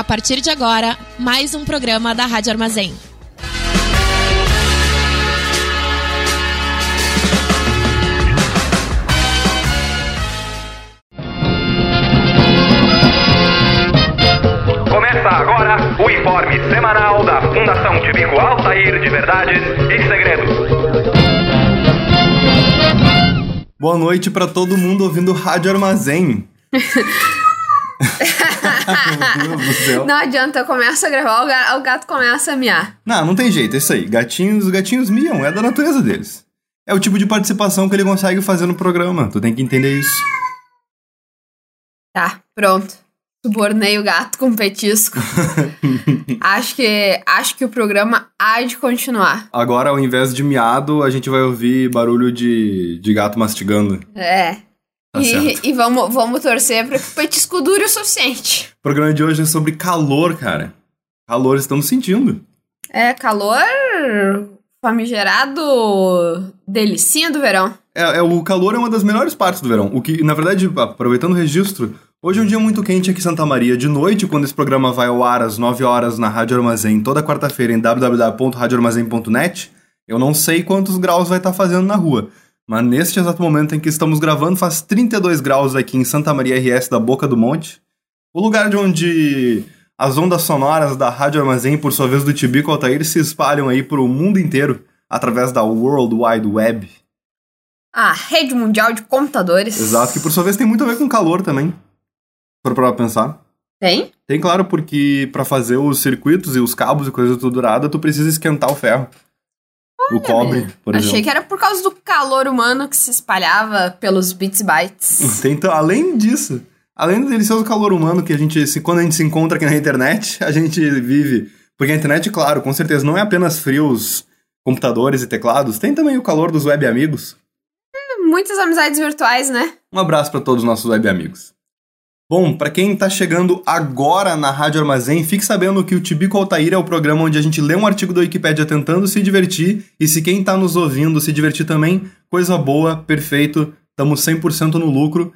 A partir de agora, mais um programa da Rádio Armazém. Começa agora o informe semanal da Fundação Tibico Altair de Verdades e Segredos. Boa noite pra todo mundo ouvindo Rádio Armazém. Meu Deus do céu. Não adianta, eu começo a gravar, o ga- o gato começa a miar. Não, não tem jeito, é isso aí. Gatinhos, gatinhos miam, é da natureza deles. É o tipo de participação que ele consegue fazer no programa. Tu tem que entender isso. Tá, pronto. Subornei o gato com petisco. acho que acho que o programa há de continuar. Agora, ao invés de miado, a gente vai ouvir barulho de, de gato mastigando. É. Tá e e vamos, vamos torcer pra que o petisco dure o suficiente. O programa de hoje é sobre calor, cara. Calor, estamos sentindo. É, calor famigerado delicinha do verão. É, é, o calor é uma das melhores partes do verão. O que, na verdade, aproveitando o registro, hoje é um dia muito quente aqui em Santa Maria. De noite, quando esse programa vai ao ar às 9 horas na Rádio Armazém, toda quarta-feira em www.radioarmazém.net, eu não sei quantos graus vai estar fazendo na rua. Mas neste exato momento em que estamos gravando, faz 32 graus aqui em Santa Maria RS da Boca do Monte. O lugar de onde as ondas sonoras da Rádio Armazém, por sua vez do Tibico Altair, se espalham aí pro mundo inteiro através da World Wide Web. A rede mundial de computadores. Exato, que por sua vez tem muito a ver com calor também. Se for pra pensar. Tem? Tem, claro, porque pra fazer os circuitos e os cabos e coisa tudo durada, tu precisa esquentar o ferro. O cobre, por Achei exemplo. que era por causa do calor humano que se espalhava pelos bits e bytes. Tem, então, além disso, além do delicioso calor humano que a gente, se, quando a gente se encontra aqui na internet, a gente vive. Porque a internet, claro, com certeza, não é apenas frios computadores e teclados, tem também o calor dos web amigos. Muitas amizades virtuais, né? Um abraço para todos os nossos web amigos. Bom, para quem tá chegando agora na Rádio Armazém, fique sabendo que o Tibico Altair é o programa onde a gente lê um artigo da Wikipédia tentando se divertir, e se quem tá nos ouvindo se divertir também, coisa boa, perfeito, estamos 100% no lucro.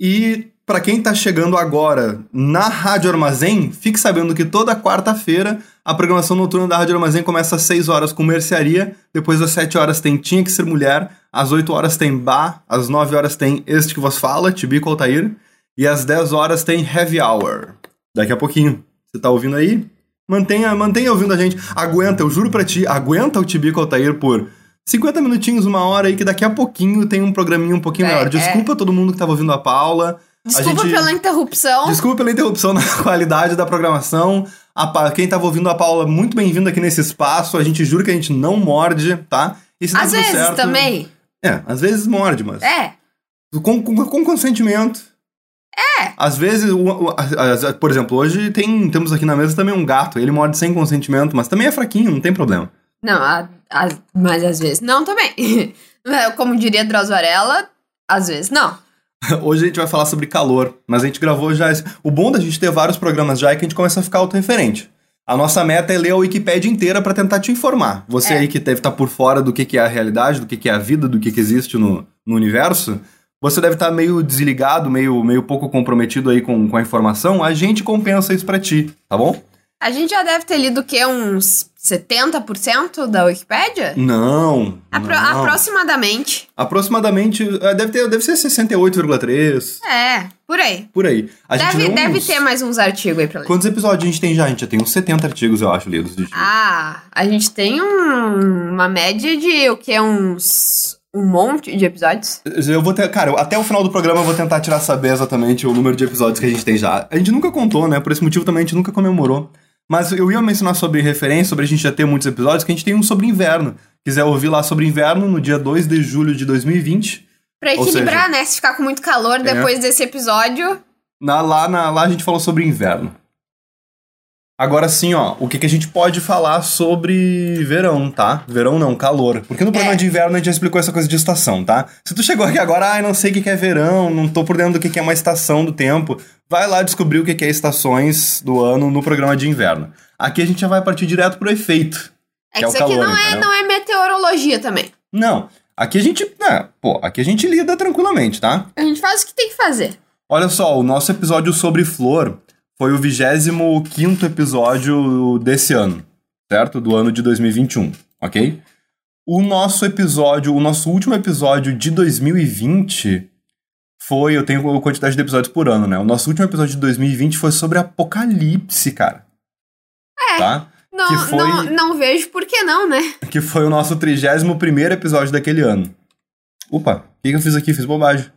E para quem tá chegando agora na Rádio Armazém, fique sabendo que toda quarta-feira a programação noturna da Rádio Armazém começa às 6 horas com mercearia, depois das 7 horas tem Tinha Que Ser Mulher, às 8 horas tem Bar, às 9 horas tem Este Que Vos Fala, Tibico Altair, e às 10 horas tem Heavy Hour. Daqui a pouquinho. Você tá ouvindo aí? Mantenha, mantenha ouvindo a gente. Aguenta, eu juro pra ti, aguenta o Tibico Altair por 50 minutinhos, uma hora aí, que daqui a pouquinho tem um programinha um pouquinho É, maior. é. Desculpa todo mundo que tava ouvindo a Paula. Desculpa a gente... pela interrupção. Desculpa pela interrupção na qualidade da programação. Pa- Quem tava ouvindo a Paula, muito bem-vindo aqui nesse espaço. A gente jura que a gente não morde, tá? E se der Às vezes certo- também. É, às vezes morde, mas. É. Com, com, com consentimento. É. Às vezes, por exemplo, hoje tem, temos aqui na mesa também um gato. Ele morde sem consentimento, mas também é fraquinho, não tem problema. Não, a- a- mas às vezes não também. Como diria Drauzio Varela, às vezes não. Hoje a gente vai falar sobre calor, mas a gente gravou já. esse- O bom da gente ter vários programas já é que a gente começa a ficar autorreferente. A nossa meta é ler a Wikipédia inteira pra tentar te informar. Você É. aí que deve estar por fora do que, que é a realidade, do que, que é a vida, do que, que existe no, no universo, você deve estar meio desligado, meio, meio pouco comprometido aí com, com a informação. A gente compensa isso pra ti, tá bom? A gente já deve ter lido o quê? Uns 70% da Wikipédia? Não. Apro- não. Aproximadamente. Aproximadamente. é, Deve, ter, deve ser 68,3. É, por aí. Por aí. A Deve, deve ter mais uns artigos aí pra ler. Quantos episódios a gente tem já? A gente já tem uns 70 artigos, eu acho, lidos. Ah, a gente tem um- uma média de o quê? Uns. Um monte de episódios? Eu vou ter, cara, até o final do programa eu vou tentar tirar saber exatamente o número de episódios que a gente tem já. A gente nunca contou, né? Por esse motivo também a gente nunca comemorou. Mas eu ia mencionar sobre referência, sobre a gente já ter muitos episódios, que a gente tem um sobre inverno. Quiser ouvir lá sobre inverno, no dia 2 de julho de 2020. Pra equilibrar, né? Se ficar com muito calor É. depois desse episódio. Na, lá, na, lá a gente falou sobre inverno. Agora sim, ó, o que, que a gente pode falar sobre verão, tá? Verão não, calor. Porque no programa É. de inverno a gente já explicou essa coisa de estação, tá? Se tu chegou aqui agora, ai, não sei o que, que é verão, não tô por dentro do que, que é uma estação do tempo, vai lá descobrir o que, que é estações do ano no programa de inverno. Aqui a gente já vai partir direto pro efeito. É Que que, é isso aqui calor, não, é, não é meteorologia também. Não, aqui a gente, né, pô, aqui a gente lida tranquilamente, tá? A gente faz o que tem que fazer. Olha só, o nosso episódio sobre flor foi o 25 episódio desse ano, certo? Do ano de 2021, ok? O nosso episódio, o nosso último episódio de 2020 foi. Eu tenho quantidade de episódios por ano, né? O nosso último episódio de 2020 foi sobre Apocalipse, cara. É. Tá? Não, que foi- não, não vejo por que não, né? Que foi o nosso 31 episódio daquele ano. Opa, o que, que eu fiz aqui? Fiz bobagem.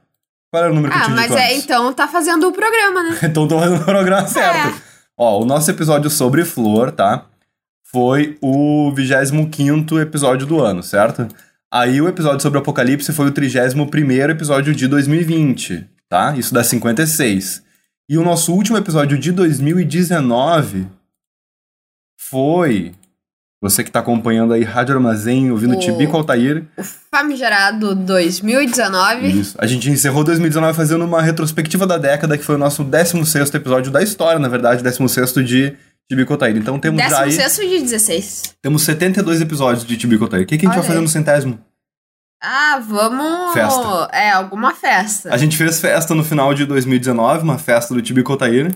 Qual era o número que eu Ah, tinha mas dito é, então tá fazendo o programa, né? Então tô fazendo o programa certo. É. Ó, o nosso episódio sobre flor, tá? Foi o 25 episódio do ano, certo? Aí o episódio sobre Apocalipse foi o 31 episódio de 2020, tá? Isso dá 56. E o nosso último episódio de 2019 foi. Você que tá acompanhando aí Rádio Armazém, ouvindo O- Tibico Altair. Famigerado 2019. Isso. A gente encerrou 2019 fazendo uma retrospectiva da década, que foi o nosso 16 episódio da história, na verdade, 16 de Tibicotaíra. Então temos já aí, 16 de 16. temos 72 episódios de Tibicotaíra. O que, que a gente Olha vai fazer aí. no centésimo? Ah, vamos. Festa. É, alguma festa. A gente fez festa no final de 2019, uma festa do Tibicotaíra.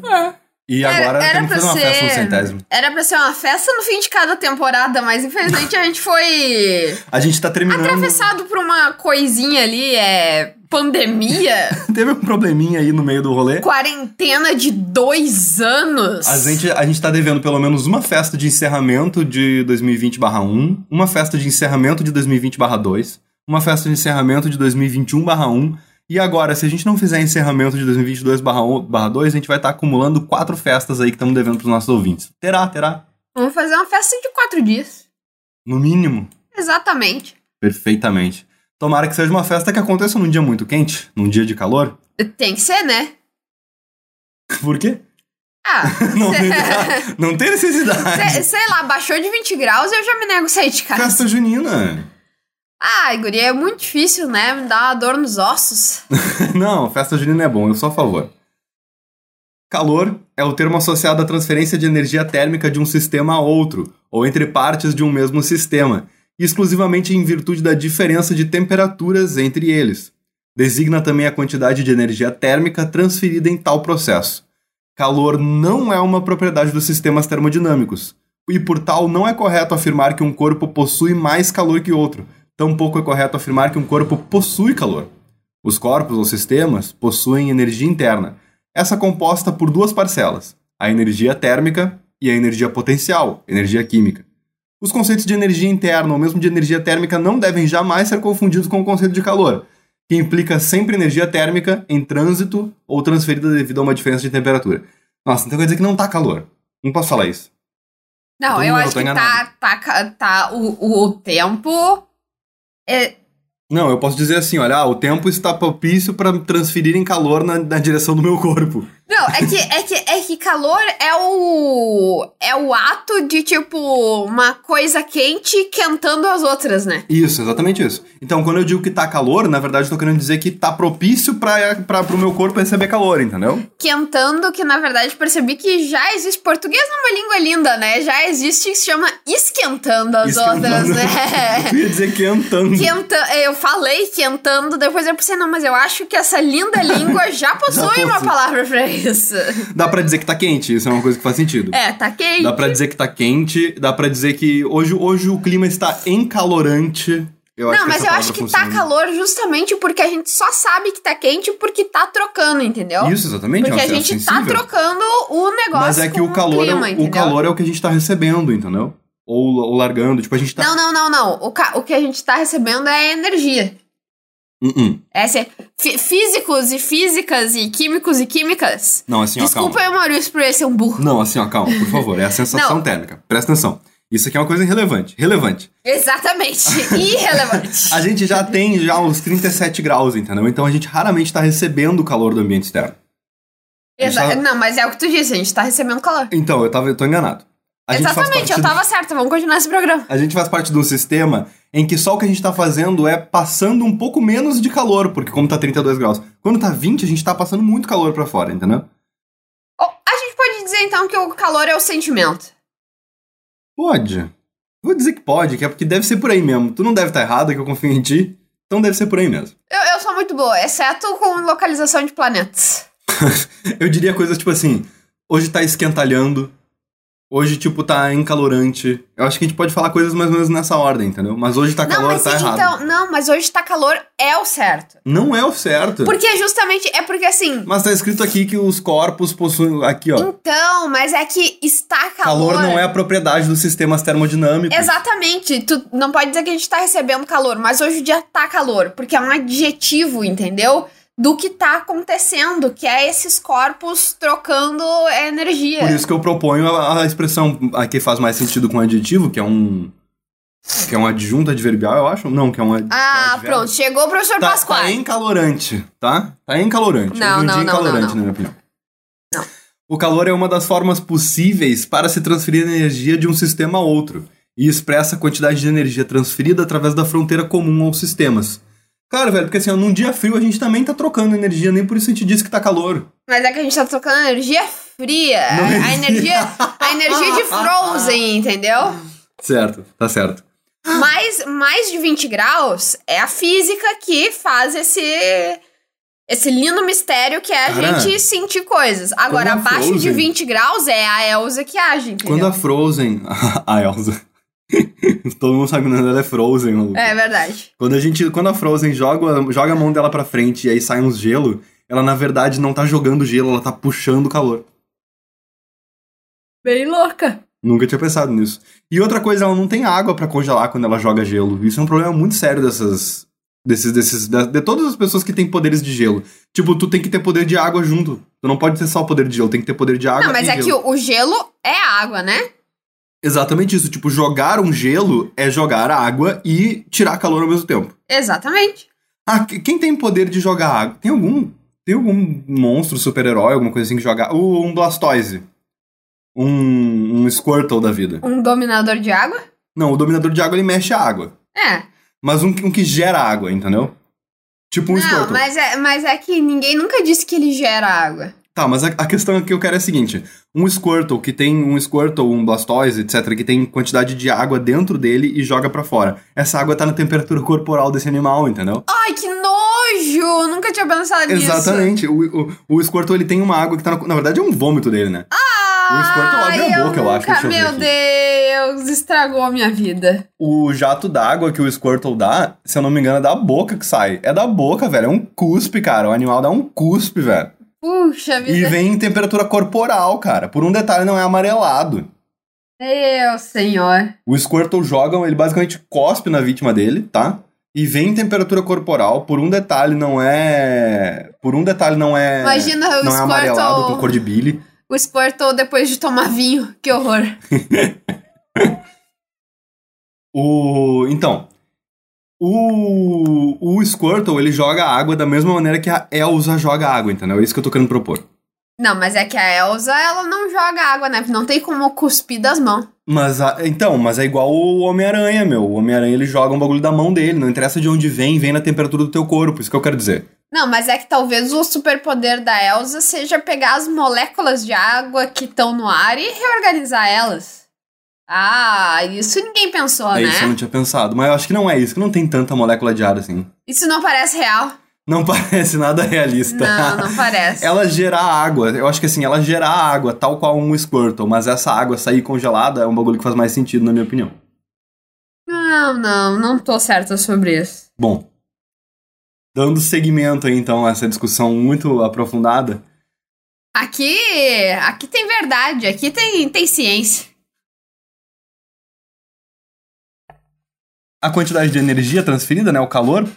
E agora era pra fazer uma festa no ser- centésimo. Era pra ser uma festa no fim de cada temporada, mas infelizmente a gente foi A gente tá terminando. atravessado por uma coisinha ali, é. Pandemia, Teve um probleminha aí no meio do rolê. quarentena de dois anos. A gente, a gente tá devendo pelo menos uma festa de encerramento de 2020-1, uma festa de encerramento de 2020-2, uma festa de encerramento de 2021-1, e agora, se a gente não fizer encerramento de 2022-2, a gente vai estar acumulando quatro festas aí que estamos devendo pros nossos ouvintes. Terá, terá. Vamos fazer uma festa de quatro dias. No mínimo. Exatamente. Perfeitamente. Tomara que seja uma festa que aconteça num dia muito quente, num dia de calor. Tem que ser, né? Por quê? Ah, Não, cê- tem- não tem necessidade. sei lá, baixou de 20 graus eu já me nego a sair de casa. Festa junina. Ah, guria, é muito difícil, né? Me dá uma dor nos ossos. Não, festa junina é bom, eu sou a favor. Calor é o termo associado à transferência de energia térmica de um sistema a outro, ou entre partes de um mesmo sistema, exclusivamente em virtude da diferença de temperaturas entre eles. Designa também a quantidade de energia térmica transferida em tal processo. Calor não é uma propriedade dos sistemas termodinâmicos, e por tal não é correto afirmar que um corpo possui mais calor que outro, tampouco é correto afirmar que um corpo possui calor. Os corpos ou sistemas possuem energia interna. Essa é composta por duas parcelas: a energia térmica e a energia potencial, energia química. Os conceitos de energia interna ou mesmo de energia térmica não devem jamais ser confundidos com o conceito de calor, que implica sempre energia térmica em trânsito ou transferida devido a uma diferença de temperatura. Nossa, então quer dizer que não tá calor. Não posso falar isso. Não, Então, eu eu acho que enganado. tá, tá, tá o, o tempo. É, Não, eu posso dizer assim, olha, ah, o tempo está propício para transferirem calor na, na direção do meu corpo. Não, é que, é, que, é que calor é o. É o ato de, tipo, uma coisa quente quentando as outras, né? Isso, exatamente isso. Então, quando eu digo que tá calor, na verdade eu tô querendo dizer que tá propício para pro meu corpo receber calor, entendeu? Quentando, que na verdade percebi que já existe. Português numa língua linda, né? Já existe que se chama esquentando as Esquentando. outras, né? Eu ia dizer quentando. Quenta, eu falei quentando, depois eu pensei, não, mas eu acho que essa linda língua já possui uma possui. palavra pra isso. Dá pra dizer que tá quente, isso é uma coisa que faz sentido. É, tá quente. Dá pra dizer que tá quente, dá pra dizer que hoje, hoje o clima está encalorante. Eu acho não, mas eu acho que tá funciona. calor justamente porque a gente só sabe que tá quente porque tá trocando, entendeu? Isso, exatamente. Porque é a uma gente tá sensível. trocando o negócio Mas é que o calor, clima, é, o, o calor é o que a gente tá recebendo, entendeu? Ou, ou largando. Tipo, a gente tá. Não, não, não, não. O, ca- o que a gente tá recebendo é energia. Uh-uh. Essa é fí- físicos e físicas e químicos e químicas. Não, assim, ó, Desculpa calma. aí, Maurício, por ele ser um burro. Não, assim, ó, calma, por favor. É a sensação térmica. Presta atenção. Isso aqui é uma coisa irrelevante. Relevante. Exatamente. Irrelevante. A gente já tem já uns 37 graus, entendeu? Então a gente raramente tá recebendo o calor do ambiente externo. Exa- Exato. Não, mas é o que tu disse, a gente tá recebendo calor. Então, eu, tava, eu tô enganado. Exatamente, eu do- tava certa. Vamos continuar esse programa. A gente faz parte de um sistema em que só o que a gente tá fazendo é passando um pouco menos de calor, porque como tá 32 graus. Quando tá 20, a gente tá passando muito calor pra fora, entendeu? Oh, a gente pode dizer então que o calor é o sentimento. Pode. Vou dizer que pode, que é porque deve ser por aí mesmo. Tu não deve estar errado, que eu confio em ti. Então deve ser por aí mesmo. Eu, eu sou muito boa, exceto com localização de planetas. Eu diria coisas tipo assim: Hoje tá esquentalhando. Hoje, tipo, tá encalorante. Eu acho que a gente pode falar coisas mais ou menos nessa ordem, entendeu? Mas hoje tá não, calor, mas tá errado. então, não, mas hoje tá calor é o certo. Não é o certo. Porque justamente é porque assim. Mas tá escrito aqui que os corpos possuem. Aqui, ó. Então, mas é que está calor. Calor não é a propriedade dos sistemas termodinâmicos. Exatamente. Tu não pode dizer que a gente tá recebendo calor, mas hoje o dia tá calor, porque é um adjetivo, entendeu? Do que tá acontecendo, que é esses corpos trocando energia. Por isso que eu proponho a, a expressão a que faz mais sentido com adjetivo, que é um. Que é um adjunto adverbial, eu acho. Não, que é um. ad- Ah, pronto, chegou o professor Tá, Pascoal. tá encalorante, tá? Tá encalorante. Não, Hoje não, não, encalorante, não, não. na minha opinião. Não. O calor é uma das formas possíveis para se transferir energia de um sistema a outro e expressa a quantidade de energia transferida através da fronteira comum aos sistemas. Claro, velho, porque assim, num dia frio a gente também tá trocando energia, nem por isso a gente disse que tá calor. Mas é que a gente tá trocando energia fria. Não a energia, a energia de Frozen, entendeu? Certo, tá certo. Mais, mais de 20 graus é a física que faz esse esse lindo mistério que é a Cara, gente sentir coisas. Agora, abaixo de Frozen- 20 graus é a Elsa que age, entendeu? Quando a Frozen. a Elsa. Todo mundo sabe que o nome dela é Frozen, maluco. É verdade. Quando a gente. Quando a Frozen joga, joga a mão dela pra frente e aí sai uns gelo, ela na verdade não tá jogando gelo, ela tá puxando calor. Bem louca. Nunca tinha pensado nisso. E outra coisa, ela não tem água pra congelar quando ela joga gelo. Isso é um problema muito sério dessas. Desses, desses, da- de todas as pessoas que têm poderes de gelo. Tipo, tu tem que ter poder de água junto. Tu não pode ter só o poder de gelo, tem que ter poder de água Não, mas é que gelo. o, o gelo é água, né? Exatamente isso. Tipo, jogar um gelo é jogar água e tirar calor ao mesmo tempo. Exatamente. Ah, que- quem tem poder de jogar água? Tem algum. Tem algum monstro, super-herói, alguma coisa assim que joga. Uh, um Blastoise. Um, um Squirtle da vida. Um dominador de água? Não, o dominador de água ele mexe a água. É. Mas um, que- um que gera água, entendeu? Tipo um Não, Squirtle. mas é, mas é que ninguém nunca disse que ele gera água. Tá, mas a, a questão que eu quero é a seguinte: um Squirtle que tem um Squirtle, um Blastoise, etc., que tem quantidade de água dentro dele e joga pra fora. Essa água tá na temperatura corporal desse animal, entendeu? Ai, que nojo! Nunca tinha pensado nisso. Exatamente. O, o, o Squirtle ele tem uma água que tá na, na verdade é um vômito dele, né? O Squirtle abre a boca, eu acho. nunca- eu Meu aqui. Deus, estragou a minha vida. O jato d'água que o Squirtle dá, se eu não me engano, é da boca que sai. É da boca, velho. É um cuspe, cara. O animal dá um cuspe, velho. Puxa vida. E vem em temperatura corporal, cara. Por um detalhe, não é amarelado. Meu senhor. O Squirtle joga, ele basicamente cospe na vítima dele, tá? E vem em temperatura corporal. Por um detalhe, não é. Por um detalhe, não é. Imagina o Não é amarelado com Squirtle, cor de bile. o Squirtle depois de tomar vinho. Que horror. O. Então. O. O Squirtle, ele joga água da mesma maneira que a Elsa joga água, entendeu? É isso que eu tô querendo propor. Não, mas é que a Elsa, ela não joga água, né? Não tem como cuspir das mãos. Mas, a- então, mas é igual o Homem-Aranha, meu. O Homem-Aranha, ele joga um bagulho da mão dele. Não interessa de onde vem, vem na temperatura do teu corpo. Isso que eu quero dizer. Não, mas é que talvez o superpoder da Elsa seja pegar as moléculas de água que estão no ar e reorganizar elas. Ah, isso ninguém pensou, é né? isso, eu não tinha pensado. Mas eu acho que não é isso, que não tem tanta molécula de ar assim. Isso não parece real. Não parece nada realista. Não, não parece. ela gerar água, eu acho que assim, ela gerar água tal qual um Squirtle, mas essa água sair congelada é um bagulho que faz mais sentido, na minha opinião. Não, não, não tô certa sobre isso. Bom, dando seguimento aí então a essa discussão muito aprofundada, Aqui, aqui tem verdade, aqui tem, tem ciência. A quantidade de energia transferida, né, o calor,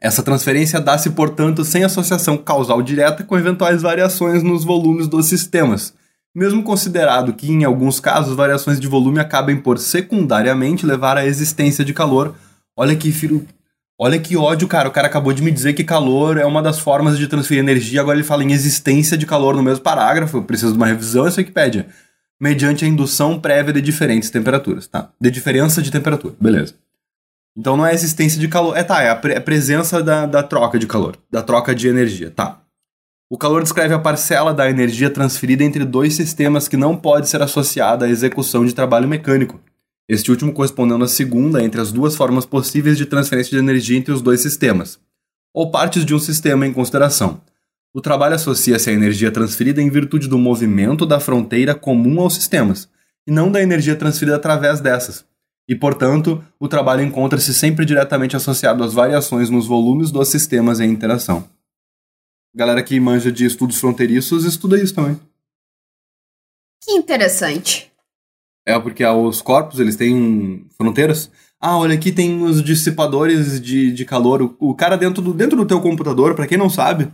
essa transferência dá-se, portanto, sem associação causal direta com eventuais variações nos volumes dos sistemas. Mesmo considerado que, em alguns casos, variações de volume acabem por secundariamente levar à existência de calor. Olha que filho. Olha que ódio, cara. O cara acabou de me dizer que calor é uma das formas de transferir energia, agora ele fala em existência de calor no mesmo parágrafo. Eu preciso de uma revisão essa Wikipédia. Mediante a indução prévia de diferentes temperaturas, tá? De diferença de temperatura, beleza. Então não é a existência de calor. É, tá, é a, pre- a presença da, da troca de calor, da troca de energia, tá. O calor descreve a parcela da energia transferida entre dois sistemas que não pode ser associada à execução de trabalho mecânico. Este último correspondendo à segunda entre as duas formas possíveis de transferência de energia entre os dois sistemas, ou partes de um sistema em consideração. O trabalho associa-se à energia transferida em virtude do movimento da fronteira comum aos sistemas, e não da energia transferida através dessas. E, portanto, o trabalho encontra-se sempre diretamente associado às variações nos volumes dos sistemas em interação. Galera que manja de estudos fronteiriços estuda isso também. Que interessante. É porque os corpos, eles têm fronteiras. Ah, olha aqui tem os dissipadores de, de calor. O, o cara dentro do, dentro do teu computador, para quem não sabe,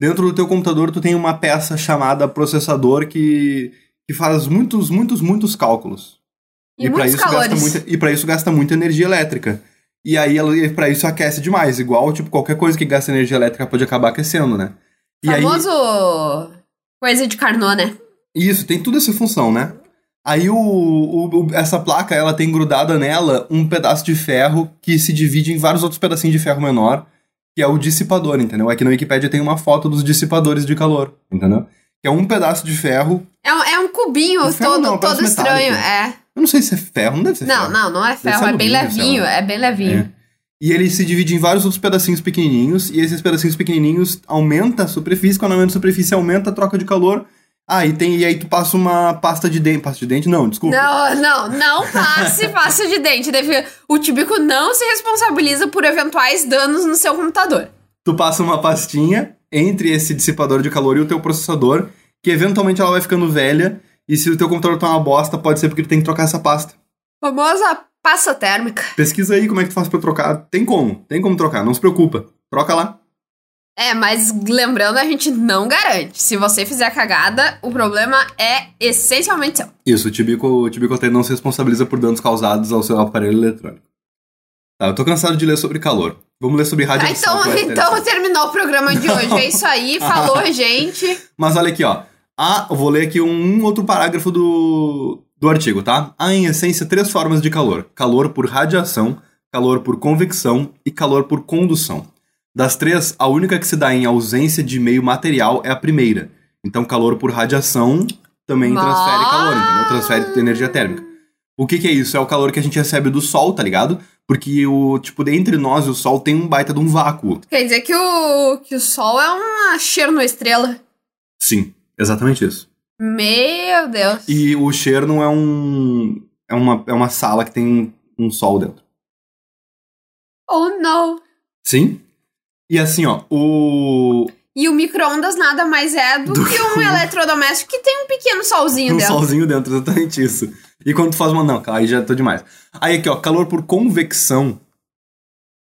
dentro do teu computador tu tem uma peça chamada processador que, que faz muitos, muitos, muitos cálculos. E, E para isso gasta calores. muita, e para isso gasta muita energia elétrica. E aí ela para isso aquece demais, igual tipo qualquer coisa que gasta energia elétrica pode acabar aquecendo, né? E aí Famoso coisa de Carnot, né? isso tem toda essa função, né? Aí o, o- essa placa ela tem grudada nela um pedaço de ferro que se divide em vários outros pedacinhos de ferro menor, que é o dissipador, entendeu? Aqui na Wikipedia tem uma foto dos dissipadores de calor, entendeu? Que é um pedaço de ferro. É um, é um cubinho Um todo, não, todo parece estranho. É. Eu não sei se é ferro, não deve ser Não, ferro. não, não é ser ferro, é bem alumínio, sei levinho, é bem levinho. É. E ele se divide em vários outros pedacinhos pequenininhos, e esses pedacinhos pequenininhos aumenta a superfície, quando aumenta a superfície aumenta a troca de calor. Ah, e, tem, e aí tu passa uma pasta de dente. Pasta de dente? Não, desculpa. Não, não, não passe pasta de dente. Deve, o Tibico não se responsabiliza por eventuais danos no seu computador. Tu passa uma pastinha entre esse dissipador de calor e o teu processador, que eventualmente ela vai ficando velha, e se o teu computador tá uma bosta, pode ser porque tu tem que trocar essa pasta. Famosa pasta térmica. Pesquisa aí como é que tu faz pra trocar. Tem como, tem como trocar, não se preocupa. Troca lá. É, mas lembrando, a gente não garante. Se você fizer cagada, o problema é essencialmente seu. Isso, o Tibico, o Tibico até não se responsabiliza por danos causados ao seu aparelho eletrônico. Tá, eu tô cansado de ler sobre calor. Vamos ler sobre radiação. então, vai então interessar. terminou o programa de hoje. É isso aí, falou, gente. Mas olha aqui, ó. Ah, eu vou ler aqui um, outro parágrafo do, do artigo, tá? Há, em essência, três formas de calor: calor por radiação, calor por convecção e calor por condução. Das três, a única que se dá em ausência de meio material é a primeira. Então, calor por radiação também Mas- transfere calor, entendeu? Transfere energia térmica. O que, que é isso? É o calor que a gente recebe do Sol, tá ligado? Porque o, tipo, entre nós e o Sol tem um baita de um vácuo. Quer dizer que o, que o Sol é uma chernoestrela. Sim, exatamente isso. Meu Deus. E o Cherno é um. É uma, é uma sala que tem um sol dentro. Oh, não. Sim? E assim, ó, o. E o micro-ondas nada mais é do, Do que um um- eletrodoméstico que tem um pequeno solzinho Um dentro. solzinho dentro, exatamente isso. E quando tu faz uma. Não, aí já tô demais. Aí aqui, ó, calor por convecção.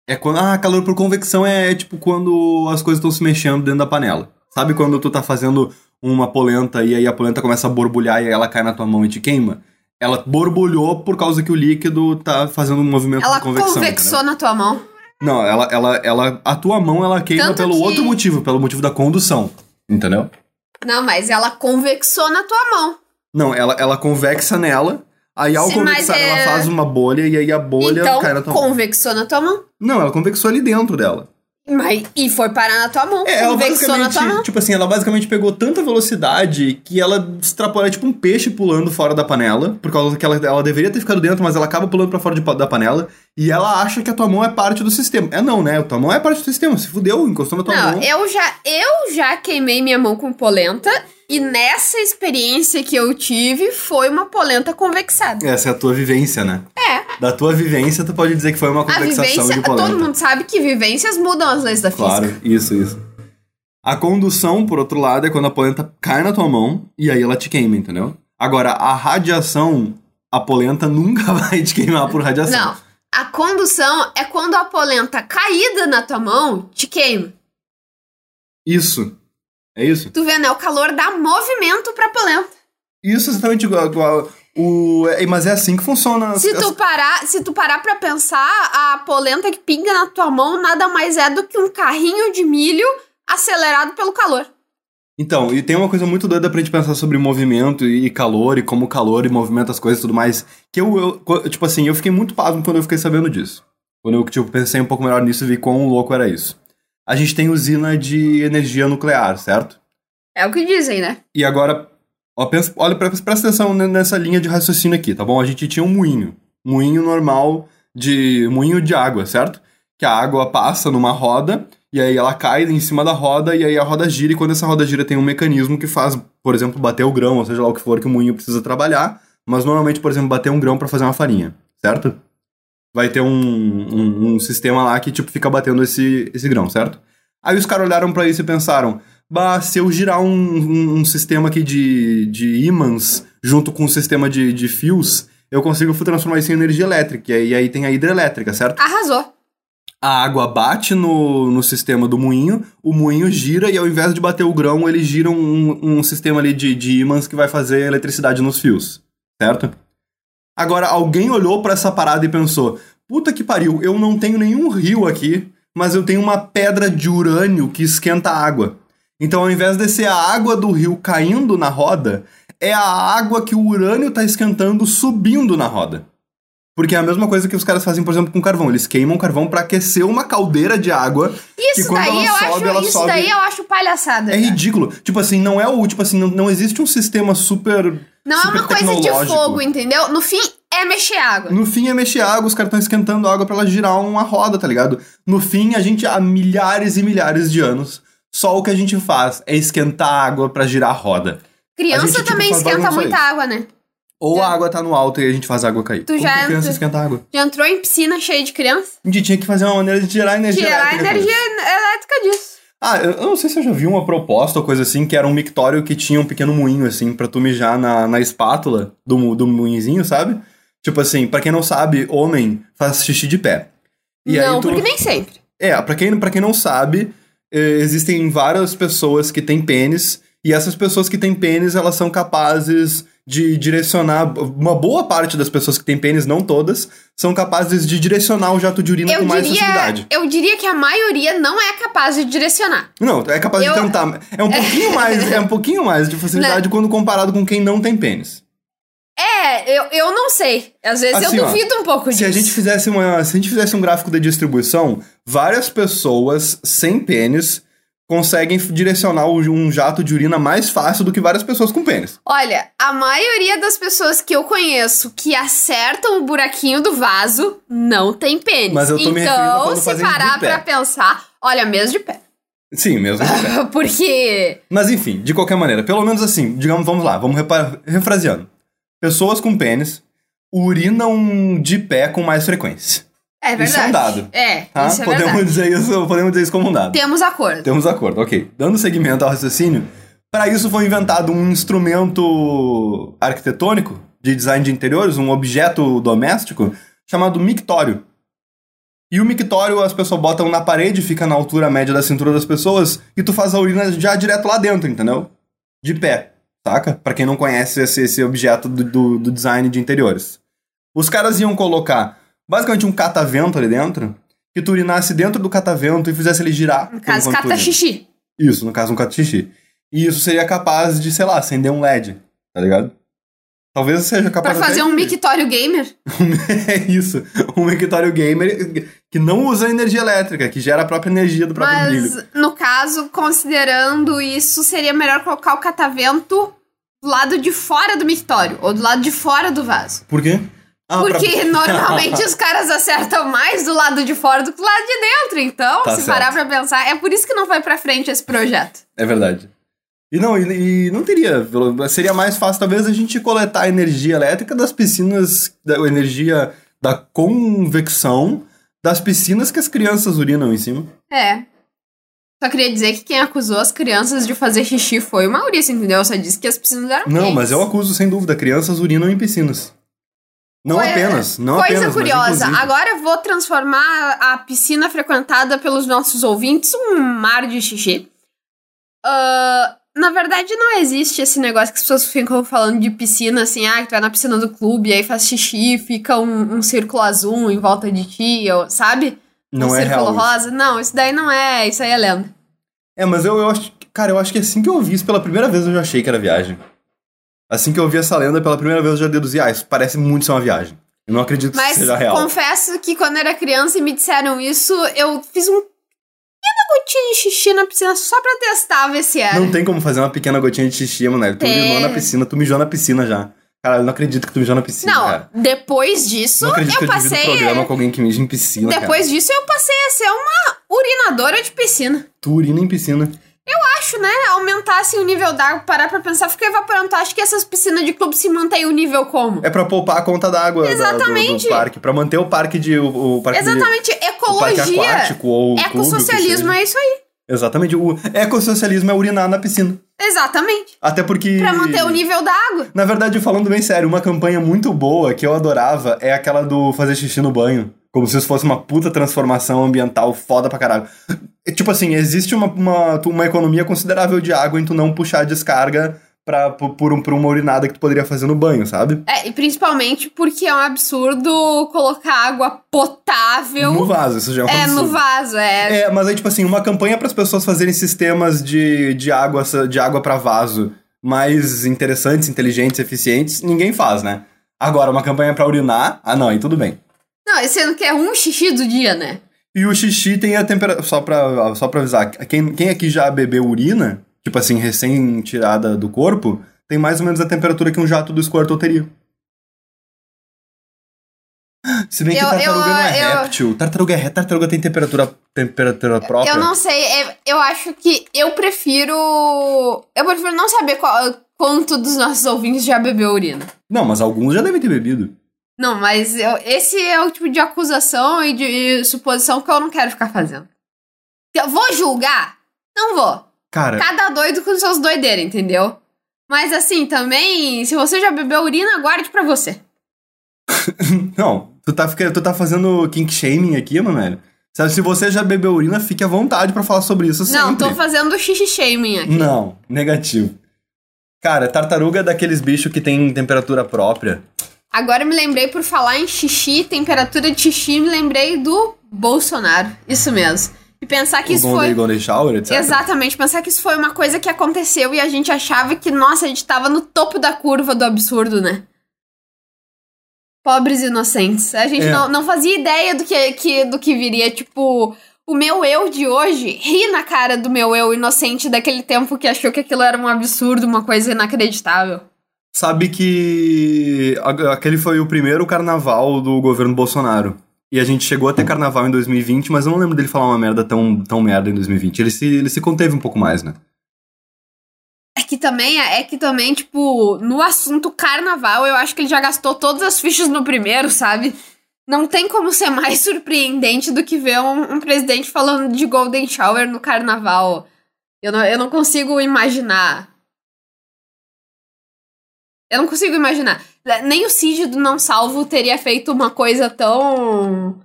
É quando. Ah, calor por convecção é tipo quando as coisas estão se mexendo dentro da panela. Sabe quando tu tá fazendo uma polenta e aí a polenta começa a borbulhar e aí ela cai na tua mão e te queima? Ela borbulhou por causa que o líquido tá fazendo um movimento Ela de convecção. convexou entendeu? na tua mão. Não, ela, ela, ela, a tua mão ela queima Tanto pelo que- outro motivo, pelo motivo da condução, entendeu? Não, mas ela convexou na tua mão. Não, ela, ela convexa nela, aí ao Sim, convexar é- ela faz uma bolha e aí a bolha então, cai na tua mão. convexou na tua mão. Não, ela convexou ali dentro dela. Mas, e foi parar na tua mão. É, ela convexou na tua basicamente, mão. tipo assim, ela basicamente pegou tanta velocidade que ela extrapolou, é tipo um peixe pulando fora da panela, por causa que ela, ela deveria ter ficado dentro, mas ela acaba pulando pra fora de da panela, e ela acha que a tua mão é parte do sistema. É não, né? A tua mão é parte do sistema, se fudeu, encostou na tua Não, mão. eu já, eu já queimei minha mão com polenta. E nessa experiência que eu tive, foi uma polenta convexada. Essa é a tua vivência, né? É. Da tua vivência, tu pode dizer que foi uma A convexação vivência, de todo mundo sabe que vivências mudam as leis da Claro, física. isso, isso. A condução, por outro lado, é quando a polenta cai na tua mão e aí ela te queima, entendeu? Agora, a radiação, a polenta nunca vai te queimar por radiação. Não. A condução é quando a polenta caída na tua mão te queima. Isso. É isso? Tu vê, né? O calor dá movimento pra polenta. Isso é exatamente igual. igual o, é, mas é assim que funciona. Se tu parar, se tu parar pra pensar, a polenta que pinga na tua mão nada mais é do que um carrinho de milho acelerado pelo calor. Então, e tem uma coisa muito doida pra gente pensar sobre movimento e calor, e como o calor e movimenta as coisas e tudo mais. Que eu, eu- tipo assim, eu fiquei muito pasmo quando eu fiquei sabendo disso. Quando eu, tipo, pensei um pouco melhor nisso e vi quão louco era isso. A gente tem usina de energia nuclear, certo? É o que dizem, né? E agora, ó, pensa, olha, pre- presta atenção ne- nessa linha de raciocínio aqui, tá bom? A gente tinha um moinho. Moinho normal de. moinho de água, certo? Que a água passa numa roda e aí ela cai em cima da roda, e aí a roda gira, e quando essa roda gira tem um mecanismo que faz, por exemplo, bater o grão, ou seja lá o que for que o moinho precisa trabalhar, mas normalmente, por exemplo, bater um grão para fazer uma farinha, certo? Vai ter um, um, um, sistema lá que, tipo, fica batendo esse, esse grão, certo? Aí os caras olharam para isso e pensaram, bah, se eu girar um, um, um, sistema aqui de, de ímãs junto com um sistema de, de fios, eu consigo transformar isso em energia elétrica, e aí tem a hidrelétrica, certo? Arrasou a água bate no, no sistema do moinho, o moinho gira e ao invés de bater o grão, ele gira um, um sistema ali de, de ímãs que vai fazer eletricidade nos fios, certo? Agora, alguém olhou para essa parada e pensou: puta que pariu, eu não tenho nenhum rio aqui, mas eu tenho uma pedra de urânio que esquenta a água. Então, ao invés de ser a água do rio caindo na roda, é a água que o urânio está esquentando subindo na roda. Porque é a mesma coisa que os caras fazem, por exemplo, com carvão. Eles queimam carvão para aquecer uma caldeira de água. Isso que quando daí ela eu sobe, acho, ela isso sobe. daí eu acho palhaçada. É cara. ridículo. Tipo assim, não é o. Tipo assim, não, não existe um sistema super. Não é super uma coisa de fogo, entendeu? No fim, é mexer água. No fim é mexer água, os caras estão esquentando água pra ela girar uma roda, tá ligado? No fim, a gente, há milhares e milhares de anos, só o que a gente faz é esquentar água pra girar a roda. A Criança gente, tipo, também esquenta muita água, né? Ou Já- a água tá no alto e a gente faz a água cair. Tu Como já- que a criança esquenta água? Já entrou em piscina cheia de criança? A gente tinha que fazer uma maneira de gerar energia Tirar a elétrica. energia elétrica disso. Ah, eu não sei se eu já vi uma proposta ou coisa assim, que era um mictório que tinha um pequeno moinho, assim, pra tu mijar na, na espátula do, do moinzinho, sabe? Tipo assim, pra quem não sabe, homem faz xixi de pé. E não, tu... porque nem sempre. É, pra quem, pra quem não sabe, existem várias pessoas que têm pênis, e essas pessoas que têm pênis, elas são capazes de direcionar. Uma boa parte das pessoas que têm pênis, não todas, são capazes de direcionar o jato de urina Eu com mais diria, facilidade. eu diria que a maioria não é capaz de direcionar. Não, é capaz Eu- de tentar. É um pouquinho mais, é um pouquinho mais de facilidade quando comparado com quem não tem pênis. É, eu, eu não sei. Às vezes Assim, eu ó, duvido um pouco Se disso. a gente fizesse uma, se a gente fizesse um gráfico de distribuição, várias pessoas sem pênis conseguem direcionar um jato de urina mais fácil do que várias pessoas com pênis. Olha, a maioria das pessoas que eu conheço que acertam o buraquinho do vaso não tem pênis. Mas eu tô então, se parar pé. pra pensar, olha, mesmo de pé. Sim, mesmo. de pé. Porque Mas enfim, de qualquer maneira, pelo menos assim, digamos, vamos lá, vamos refraseando. Pessoas com pênis urinam de pé com mais frequência. É verdade. Isso é um dado. É, Tá? isso é podemos, verdade. dizer isso, podemos dizer isso como um dado. Temos acordo. Temos acordo, ok. Dando seguimento ao raciocínio, para isso foi inventado um instrumento arquitetônico de design de interiores, um objeto doméstico, chamado mictório. E o mictório as pessoas botam na parede, fica na altura média da cintura das pessoas, e tu faz a urina já direto lá dentro, entendeu? De pé, saca? Pra quem não conhece esse, esse objeto do, do, do design de interiores. Os caras iam colocar basicamente um catavento ali dentro, que tu urinasse dentro do catavento e fizesse ele girar. No caso, enquanto tu cata urina. xixi. Isso, no caso, um cata-xixi. E isso seria capaz de, sei lá, acender um LED, tá ligado? Talvez seja Pra capaz fazer até um mictório gamer. é isso, um mictório gamer que não usa energia elétrica, que gera a própria energia do próprio Mas, brilho. no caso, considerando isso, seria melhor colocar o catavento do lado de fora do mictório. Ou do lado de fora do vaso. Por quê? Ah, pra- Porque normalmente os caras acertam mais do lado de fora do que do lado de dentro. Então, Tá se certo. parar pra pensar, é por isso que não vai pra frente esse projeto. É verdade. E não, e, e não teria. Seria mais fácil, talvez, a gente coletar a energia elétrica das piscinas, da a energia da convecção das piscinas que as crianças urinam em cima. É. Só queria dizer que quem acusou as crianças de fazer xixi foi o Maurício, entendeu? Só disse que as piscinas eram Não, quentes. mas eu acuso, sem dúvida, crianças urinam em piscinas. Não apenas, não Coisa apenas, curiosa, mas inclusive. agora eu vou transformar a piscina frequentada pelos nossos ouvintes um mar de xixi. Ah, na verdade, não existe esse negócio que as pessoas ficam falando de piscina, assim, ah, que tu vai na piscina do clube, aí faz xixi, fica um, um círculo azul em volta de ti, ou- sabe? Não um é círculo real. rosa. Não, isso daí não é, isso aí é lenda. É, mas eu, eu acho. que- Cara, eu acho que assim que eu vi isso pela primeira vez eu já achei que era viagem. Assim que eu vi essa lenda pela primeira vez eu já deduzi, ah, isso parece muito ser uma viagem. Eu não acredito que Mas isso seja real. confesso que quando eu era criança e me disseram isso, eu fiz um pequena gotinha de xixi na piscina só pra testar, ver se era. Não tem como fazer uma pequena gotinha de xixi, mano. Tu Tem. urinou na piscina, tu mijou na piscina já. Cara, eu não acredito que tu mijou na piscina, Não, cara. depois disso, Não acredito eu que eu passei. programa com alguém que mija em piscina, Depois cara. disso, eu passei a ser uma urinadora de piscina. Tu urina em piscina. Acho, né? Aumentasse o nível d'água, parar pra pensar, fica evaporando. Tu acha que essas piscinas de clube se mantêm o nível como? É pra poupar a conta d'água da- do, Exatamente. do parque. Pra manter o parque de... O, o parque de- Exatamente, o parque ecologia. aquático ou clube, Ecossocialismo seja. é isso aí. Exatamente. O ecossocialismo é urinar na piscina. Exatamente. Até porque... Pra manter o nível da água. Na verdade, falando bem sério, uma campanha muito boa que eu adorava é aquela do fazer xixi no banho. Como se isso fosse uma puta transformação ambiental foda pra caralho. É, Tipo assim, existe uma, uma, uma economia considerável de água em tu não puxar a descarga pra, por, por um- por uma urinada que tu poderia fazer no banho, sabe? É, e principalmente porque é um absurdo colocar água potável No vaso, isso já é um é, absurdo. no vaso. É, É, mas aí, tipo assim, uma campanha para as pessoas fazerem sistemas de, de água de água para vaso mais interessantes, inteligentes, eficientes, ninguém faz, né? Agora, uma campanha pra urinar, ah não, aí tudo bem. Não, esse ano que é um xixi do dia, né? E o xixi tem a temperatura. Só pra, só pra avisar, quem, quem aqui já bebeu urina, tipo assim, recém-tirada do corpo, tem mais ou menos a temperatura que um jato do Squirtle teria. Se bem que Eu- tartaruga eu- não é eu- réptil. Tartaruga é tartaruga tem temperatura, temperatura própria. Eu não sei, é- eu acho que eu prefiro. Eu prefiro não saber qual- quanto dos nossos ouvintes já bebeu urina. Não, mas alguns já devem ter bebido. Não, mas eu- esse é o tipo de acusação e de suposição que eu não quero ficar fazendo. Eu vou julgar? Não vou. Cara, Cada doido com suas doideiras, entendeu? Mas assim, também, se você já bebeu urina, guarde pra você. não, tu tá, tu tá fazendo kink shaming aqui, mano. Sabe, se você já bebeu urina, fique à vontade pra falar sobre isso sempre. Não, tô fazendo xixi shaming aqui. Não, negativo. Cara, tartaruga é daqueles bichos que tem temperatura própria. Agora me lembrei, por falar em xixi, temperatura de xixi, me lembrei do Bolsonaro. Isso mesmo. E pensar que o isso Golden, foi. Golden Shower, etc. Exatamente, pensar que isso foi uma coisa que aconteceu e a gente achava que, nossa, a gente tava no topo da curva do absurdo, né? Pobres inocentes. A gente É. não, não fazia ideia do que, que, do que viria. Tipo, o meu eu de hoje ri na cara do meu eu inocente daquele tempo que achou que aquilo era um absurdo, uma coisa inacreditável. Sabe que aquele foi o primeiro carnaval do governo Bolsonaro. E a gente chegou a ter carnaval em 2020, mas eu não lembro dele falar uma merda tão, tão merda em 2020. Ele se, ele se conteve um pouco mais, né? É que também, é que também, tipo, no assunto carnaval, eu acho que ele já gastou todas as fichas no primeiro, sabe? Não tem como ser mais surpreendente do que ver um, um presidente falando de Golden Shower no carnaval. Eu não, eu não consigo imaginar. Eu não consigo imaginar. Nem o Cid do Não Salvo teria feito uma coisa tão.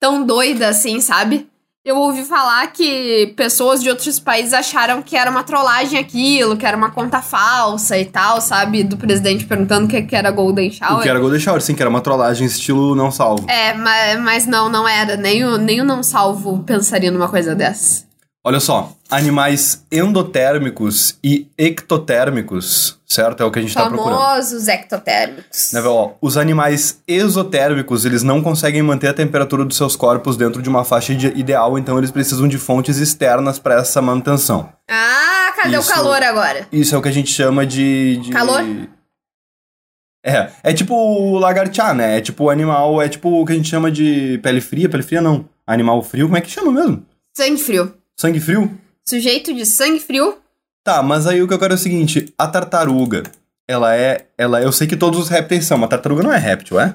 tão doida assim, sabe? Eu ouvi falar que pessoas de outros países acharam que era uma trollagem aquilo, que era uma conta falsa e tal, sabe? Do presidente perguntando o que, que era Golden Shower. O que era Golden Shower, sim, que era uma trollagem estilo não salvo. É, mas, mas não, não era. Nem o, nem o não salvo pensaria numa coisa dessa. Olha só, animais endotérmicos e ectotérmicos, certo? É o que a gente tá procurando. Famosos ectotérmicos. Né, ó, os animais exotérmicos, eles não conseguem manter a temperatura dos seus corpos dentro de uma faixa ide- ideal, então eles precisam de fontes externas para essa manutenção. Ah, cadê Isso. o calor agora? Isso é o que a gente chama de. de- Calor? É, é tipo o lagartiá, né? É tipo o animal, é tipo o que a gente chama de pele fria, pele fria não. Animal frio, como é que chama mesmo? Sangue frio. Sangue frio? Sujeito de sangue frio. Tá, mas aí o que eu quero é o seguinte, a tartaruga, ela é, ela, eu sei que todos os répteis são, mas a tartaruga não é réptil, é?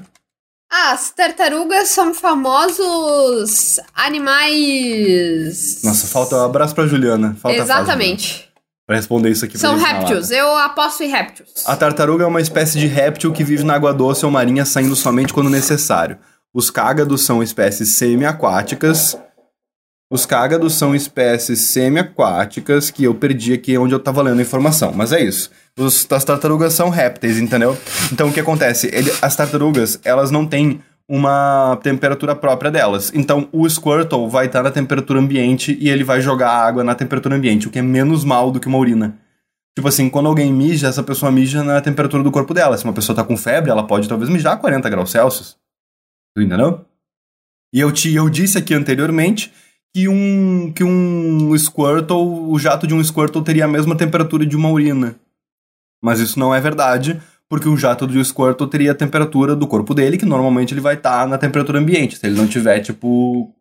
Ah, as tartarugas são famosos animais. Nossa, falta um abraço pra Juliana. Falta a frase, Exatamente. Pra responder isso aqui pra São répteis. Eu aposto em répteis. A tartaruga é uma espécie de réptil que vive na água doce ou marinha saindo somente quando necessário. Os cágados são espécies semi-aquáticas. Os cágados são espécies semi-aquáticas que eu perdi aqui onde eu tava lendo a informação, mas é isso. Os, as tartarugas são répteis, entendeu? Então o que acontece? Ele- as tartarugas, elas não têm uma temperatura própria delas. Então o Squirtle vai estar na temperatura ambiente e ele vai jogar água na temperatura ambiente, o que é menos mal do que uma urina. Tipo assim, quando alguém mija, essa pessoa mija na temperatura do corpo dela. Se uma pessoa tá com febre, ela pode talvez mijar a 40 graus Celsius. Tu entendeu? E eu, te, eu disse aqui anteriormente que um, que um Squirtle, o jato de um Squirtle teria a mesma temperatura de uma urina. Mas isso não é verdade, porque o jato do Squirtle teria a temperatura do corpo dele, que normalmente ele vai estar na temperatura ambiente, se ele não tiver, tipo,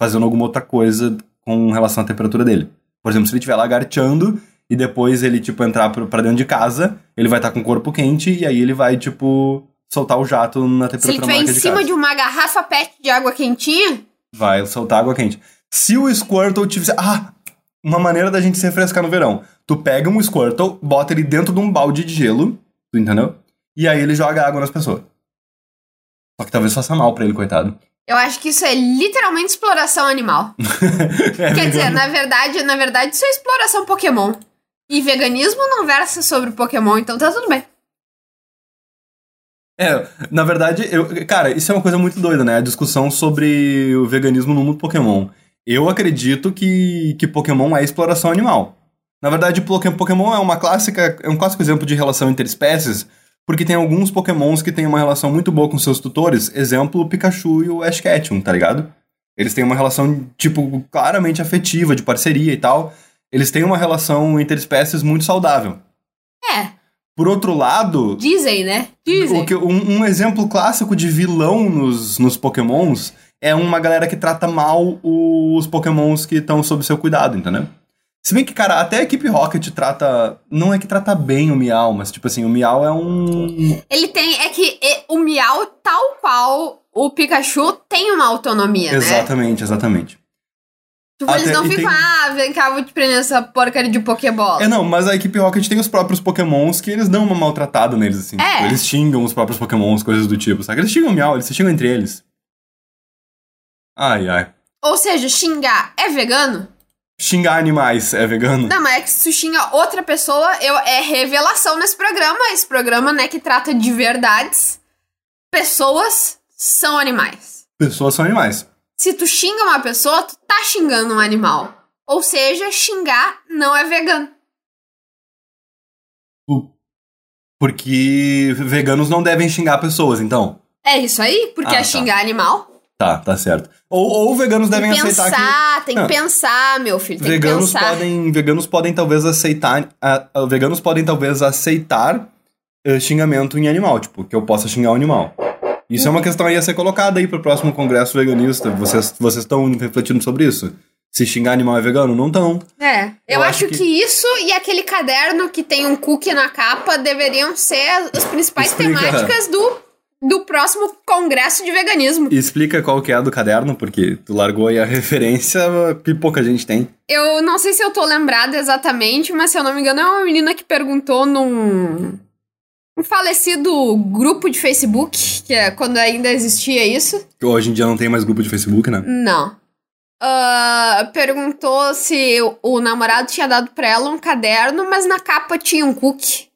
fazendo alguma outra coisa com relação à temperatura dele. Por exemplo, se ele estiver lagarteando e depois ele, tipo, entrar pra pra dentro de casa, ele vai estar com o corpo quente e aí ele vai, tipo, soltar o jato na Se ele temperatura estiver em de cima casa. de uma garrafa PET de água quentinha, Vai soltar água quente. Se o Squirtle tiver. Ah! Uma maneira da gente se refrescar no verão. Tu pega um Squirtle, bota ele dentro de um balde de gelo, tu entendeu? E aí ele joga água nas pessoas. Só que talvez faça mal pra ele, coitado. eu acho que isso é literalmente exploração animal. É, Quer dizer, na verdade, na verdade, isso é exploração Pokémon. E veganismo não versa sobre Pokémon, então tá tudo bem. É, na verdade, eu, cara, isso é uma coisa muito doida, né? A discussão sobre o veganismo no mundo Pokémon. Eu acredito que, que Pokémon é exploração animal. Na verdade, Poké- Pokémon é uma clássica, é um clássico exemplo de relação interespécies, porque tem alguns Pokémons que têm uma relação muito boa com seus tutores, exemplo o Pikachu e o Ash Ketchum, tá ligado? Eles têm uma relação, tipo, claramente afetiva, de parceria e tal. Eles têm uma relação interespécies muito saudável. Por outro lado, dizem, né? Dizem. que- um, um exemplo clássico de vilão nos, nos pokémons é uma galera que trata mal os pokémons que estão sob seu cuidado, entendeu? Se bem que, cara, até a equipe Rocket trata... Não é que trata bem o Miau, mas, tipo assim, o Miau é um... Ele tem. É que o Miau, tal qual o Pikachu, tem uma autonomia, né? Exatamente, exatamente. Tipo, eles Até- não e ficam, tem- ah, vem cá, vou te prender essa porcaria de Pokébola. É, não, mas a equipe Rocket tem os próprios pokémons que eles dão uma maltratada neles, assim. É. Tipo, eles xingam os próprios pokémons, coisas do tipo, sabe? Eles xingam o Miau, eles se xingam entre eles. Ai, ai. Ou seja, xingar é vegano? Xingar animais é vegano? Não, mas é que se tu xinga outra pessoa, eu, é revelação nesse programa. Esse programa, né, que trata de verdades. Pessoas são animais. Pessoas são animais. Se tu xinga uma pessoa, tu tá xingando um animal. Ou seja, xingar não é vegano. Porque veganos não devem xingar pessoas, então. É isso aí, porque Ah, é tá. xingar animal. Tá, tá certo. Ou, ou veganos devem tem que aceitar pensar, tem que Não. pensar, meu filho, que tem que veganos pensar. podem, veganos podem talvez aceitar, ah, ah, veganos podem talvez aceitar eh, xingamento em animal, tipo, que eu possa xingar o animal. Isso é uma questão aí a ser colocada aí pro próximo congresso veganista. Vocês vocês estão refletindo sobre isso? Se xingar animal é vegano? Não estão. É, eu, Eu acho acho que... que- isso e aquele caderno que tem um cookie na capa deveriam ser as principais Explica. temáticas do, do próximo congresso de veganismo. Explica qual que é a do caderno, porque tu largou aí a referência que pouca gente tem. Eu não sei se eu tô lembrada exatamente, mas se eu não me engano, é uma menina que perguntou num. Um falecido grupo de Facebook, que é quando ainda existia isso. Hoje em dia não tem mais grupo de Facebook, né? Não. Ah, perguntou se o, o namorado tinha dado pra ela um caderno, mas na capa tinha um cookie.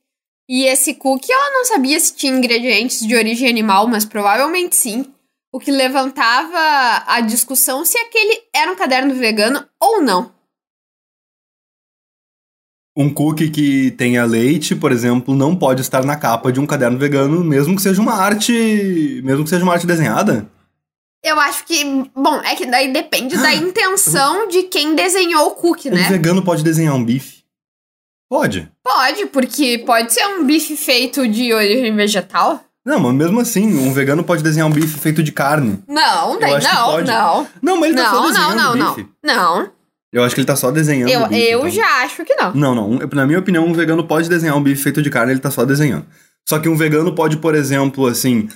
E esse cookie ela não sabia se tinha ingredientes de origem animal, mas provavelmente sim. O que levantava a discussão se aquele era um caderno vegano ou não. Um cookie que tenha leite, por exemplo, não pode estar na capa de um caderno vegano, mesmo que seja uma arte. Mesmo que seja uma arte desenhada. Eu acho que, bom, é que daí depende da intenção de quem desenhou o cookie, Um né? vegano pode desenhar um bife? Pode. Pode, porque pode ser um bife feito de origem vegetal. Não, mas mesmo assim, um vegano pode desenhar um bife feito de carne. Não, daí não, não. Não, mas ele tá só Não, não, desenhando não, não. bife. Não. Eu acho que ele tá só desenhando Eu, bife. eu então. já acho que não. Não, não. Na minha opinião, um vegano pode desenhar um bife feito de carne, ele tá só desenhando. Só que um vegano pode, por exemplo, assim,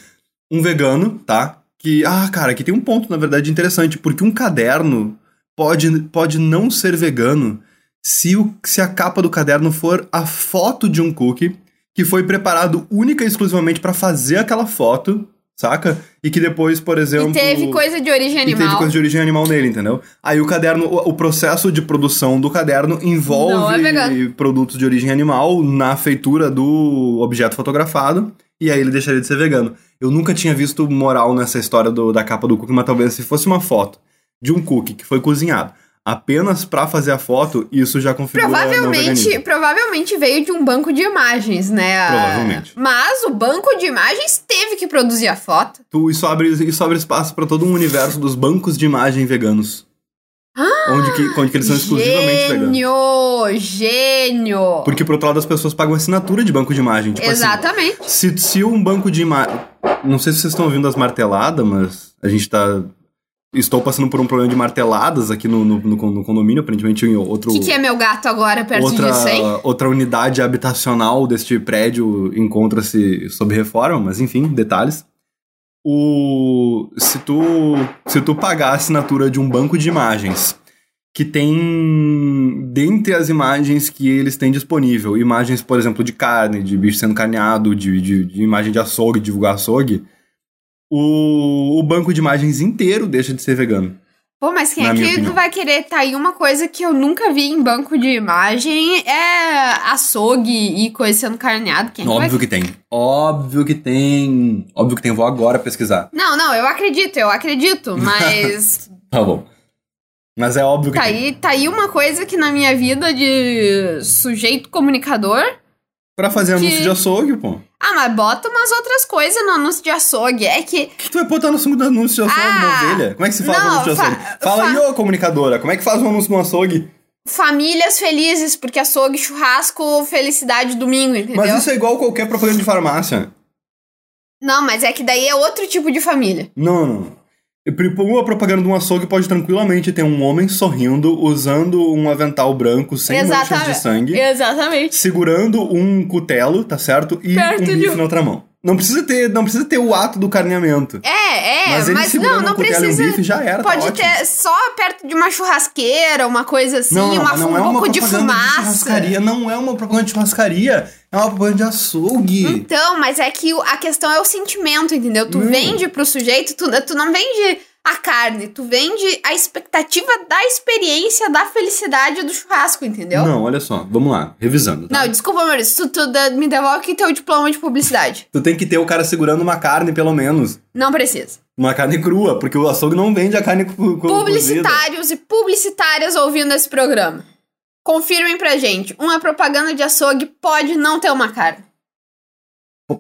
um vegano, tá? Que, ah, cara, aqui tem um ponto, na verdade, interessante, porque um caderno pode, pode não ser vegano se, o, se a capa do caderno for a foto de um cookie que foi preparado única e exclusivamente pra fazer aquela foto, saca? E que depois, por exemplo. E teve coisa de origem E teve animal. coisa de origem animal nele, entendeu? Aí o caderno, o, o processo de produção do caderno é envolve vegano. produtos de origem animal na feitura do objeto fotografado, e aí ele deixaria de ser vegano. Eu nunca tinha visto moral nessa história do- da capa do cookie, mas talvez se fosse uma foto de um cookie que foi cozinhado apenas pra fazer a foto, isso já configura Provavelmente, provavelmente veio de um banco de imagens, né? A- Provavelmente. Mas o banco de imagens teve que produzir a foto. Tu, isso, abre, isso abre espaço pra todo um universo dos bancos de imagem veganos. onde, que, onde que eles são exclusivamente veganos. Gênio! Gênio! Porque, por outro lado, as pessoas pagam assinatura de banco de imagem. Tipo assim, Exatamente. se, se um banco de imagem. Não sei se vocês estão ouvindo as marteladas, mas a gente tá. Estou passando por um problema de marteladas aqui no, no, no no condomínio, aparentemente em outro. O que, que é meu gato agora perto outra, disso, hein? outra unidade habitacional deste prédio encontra-se sob reforma, mas enfim, detalhes. O, se, tu, se tu pagar a assinatura de um banco de imagens que tem, dentre as imagens que eles têm disponível, imagens, por exemplo, de carne, de bicho sendo carneado, de, de, de imagem de açougue, divulgar açougue, o, o banco de imagens inteiro deixa de ser vegano. Pô, mas quem é que vai querer? Tá aí uma coisa que eu nunca vi em banco de imagem é açougue e coisa sendo carneado. Quem é que vai... Óbvio que tem. Óbvio que tem. Óbvio que tem. Vou agora pesquisar. Não, não, eu acredito, eu acredito, mas Tá bom. Mas é óbvio que tá tem. aí, tá aí uma coisa que na minha vida de sujeito comunicador. Pra fazer que- anúncio de açougue, pô. Ah, mas bota umas outras coisas no anúncio de açougue. É que que tu vai botar no anúncio de açougue, Ah, uma ovelha? Como é que se faz não, anúncio de fa- açougue? Fala fa- aí, ô comunicadora. Como é que faz um anúncio no açougue? famílias felizes, porque açougue, churrasco, felicidade, domingo, entendeu? Mas isso é igual qualquer propaganda de farmácia. Não, mas é que daí é outro tipo de família. Não, não. Uma propaganda de um açougue pode tranquilamente ter um homem sorrindo, usando um avental branco sem manchas de sangue. Exatamente. segurando um cutelo, tá certo? E Perto um de bife um- na outra mão. Não precisa ter, não precisa ter o ato do carneamento. É, é, mas ele mas não, não precisa. um bife já era, tá Pode ótimo. ter só perto de uma churrasqueira, uma coisa assim, não, uma, não um é uma pouco de propaganda de, fumaça. churrascaria, não é uma propaganda de churrascaria, é uma propaganda de açougue. Então, mas é que a questão é o sentimento, entendeu? Tu Não. vende pro sujeito, tu, tu não vende a carne, tu vende a expectativa da experiência, da felicidade do churrasco, entendeu? Não, olha só, vamos lá, revisando. tá? Não, desculpa, Maurício, tu, tu da- me devolve teu diploma de publicidade. Tu tem que ter o cara segurando uma carne, pelo menos. Não precisa. Uma carne crua, porque o açougue não vende a carne cu- cu- cozida. Publicitários e publicitárias ouvindo esse programa. Confirmem pra gente, uma propaganda de açougue pode não ter uma carne.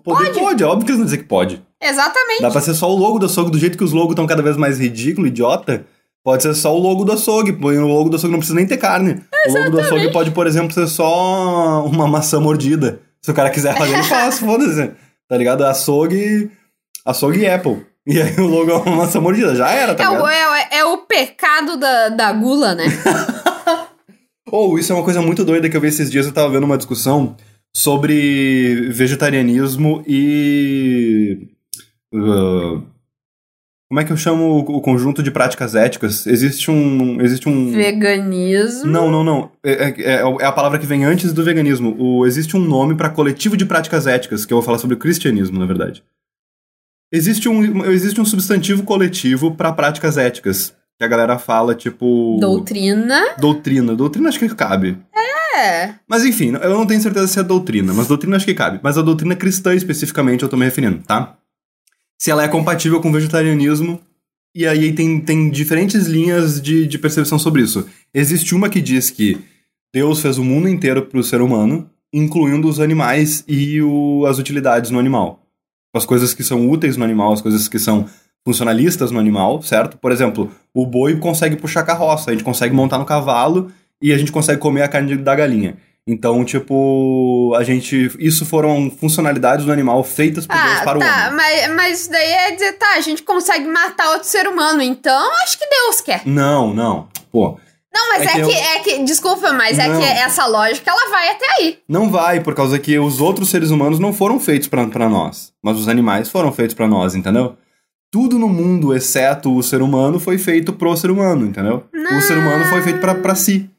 Pode, pode, é óbvio que eles vão dizer que pode. Exatamente. Dá pra ser só o logo do açougue, do jeito que os logos estão cada vez mais ridículo, idiota. Pode ser só o logo do açougue. Põe o logo do açougue, não precisa nem ter carne. O logo do açougue pode, por exemplo, ser só uma maçã mordida. Se o cara quiser fazer, ele faz, foda-se. Tá ligado? Açougue. Açougue Apple. E aí o logo é uma maçã mordida. Já era, tá É o, ligado? é, é o pecado da, da gula, né? Ou isso é uma coisa muito doida que eu vi esses dias. Eu tava vendo uma discussão sobre vegetarianismo e. uh, como é que eu chamo o o conjunto de práticas éticas? Existe um. Existe um. Veganismo. Não, não, não. É, é- é a palavra que vem antes do veganismo. O, existe um nome para coletivo de práticas éticas, que eu vou falar sobre o cristianismo, na verdade. Existe um, existe um substantivo coletivo para práticas éticas. Que a galera fala, tipo. Doutrina. Doutrina. Doutrina acho que cabe. É. Mas enfim, eu não tenho certeza se é doutrina, mas doutrina acho que cabe. Mas a doutrina cristã especificamente eu tô me referindo, tá? Se ela é compatível com o vegetarianismo, e aí tem, tem diferentes linhas de, de percepção sobre isso. Existe uma que diz que Deus fez o mundo inteiro pro ser humano, incluindo os animais e o, as utilidades no animal. As coisas que são úteis no animal, as coisas que são funcionalistas no animal, certo? Por exemplo, o boi consegue puxar carroça, a gente consegue montar no cavalo e a gente consegue comer a carne da galinha. Então, tipo, a gente. Isso foram funcionalidades do animal feitas por Deus Ah, para o tá, homem. mas, mas isso daí é dizer, tá, a gente consegue matar outro ser humano, então acho que Deus quer. Não, não. Pô, Não, mas É é, que que, eu- é que, desculpa, mas é Não. que essa lógica, ela vai até aí. não vai, por causa que os outros seres humanos não foram feitos pra pra nós. Mas os animais foram feitos pra nós, entendeu? Tudo no mundo, exceto o ser humano, foi feito pro ser humano, entendeu? O ser humano foi feito pra, pra si.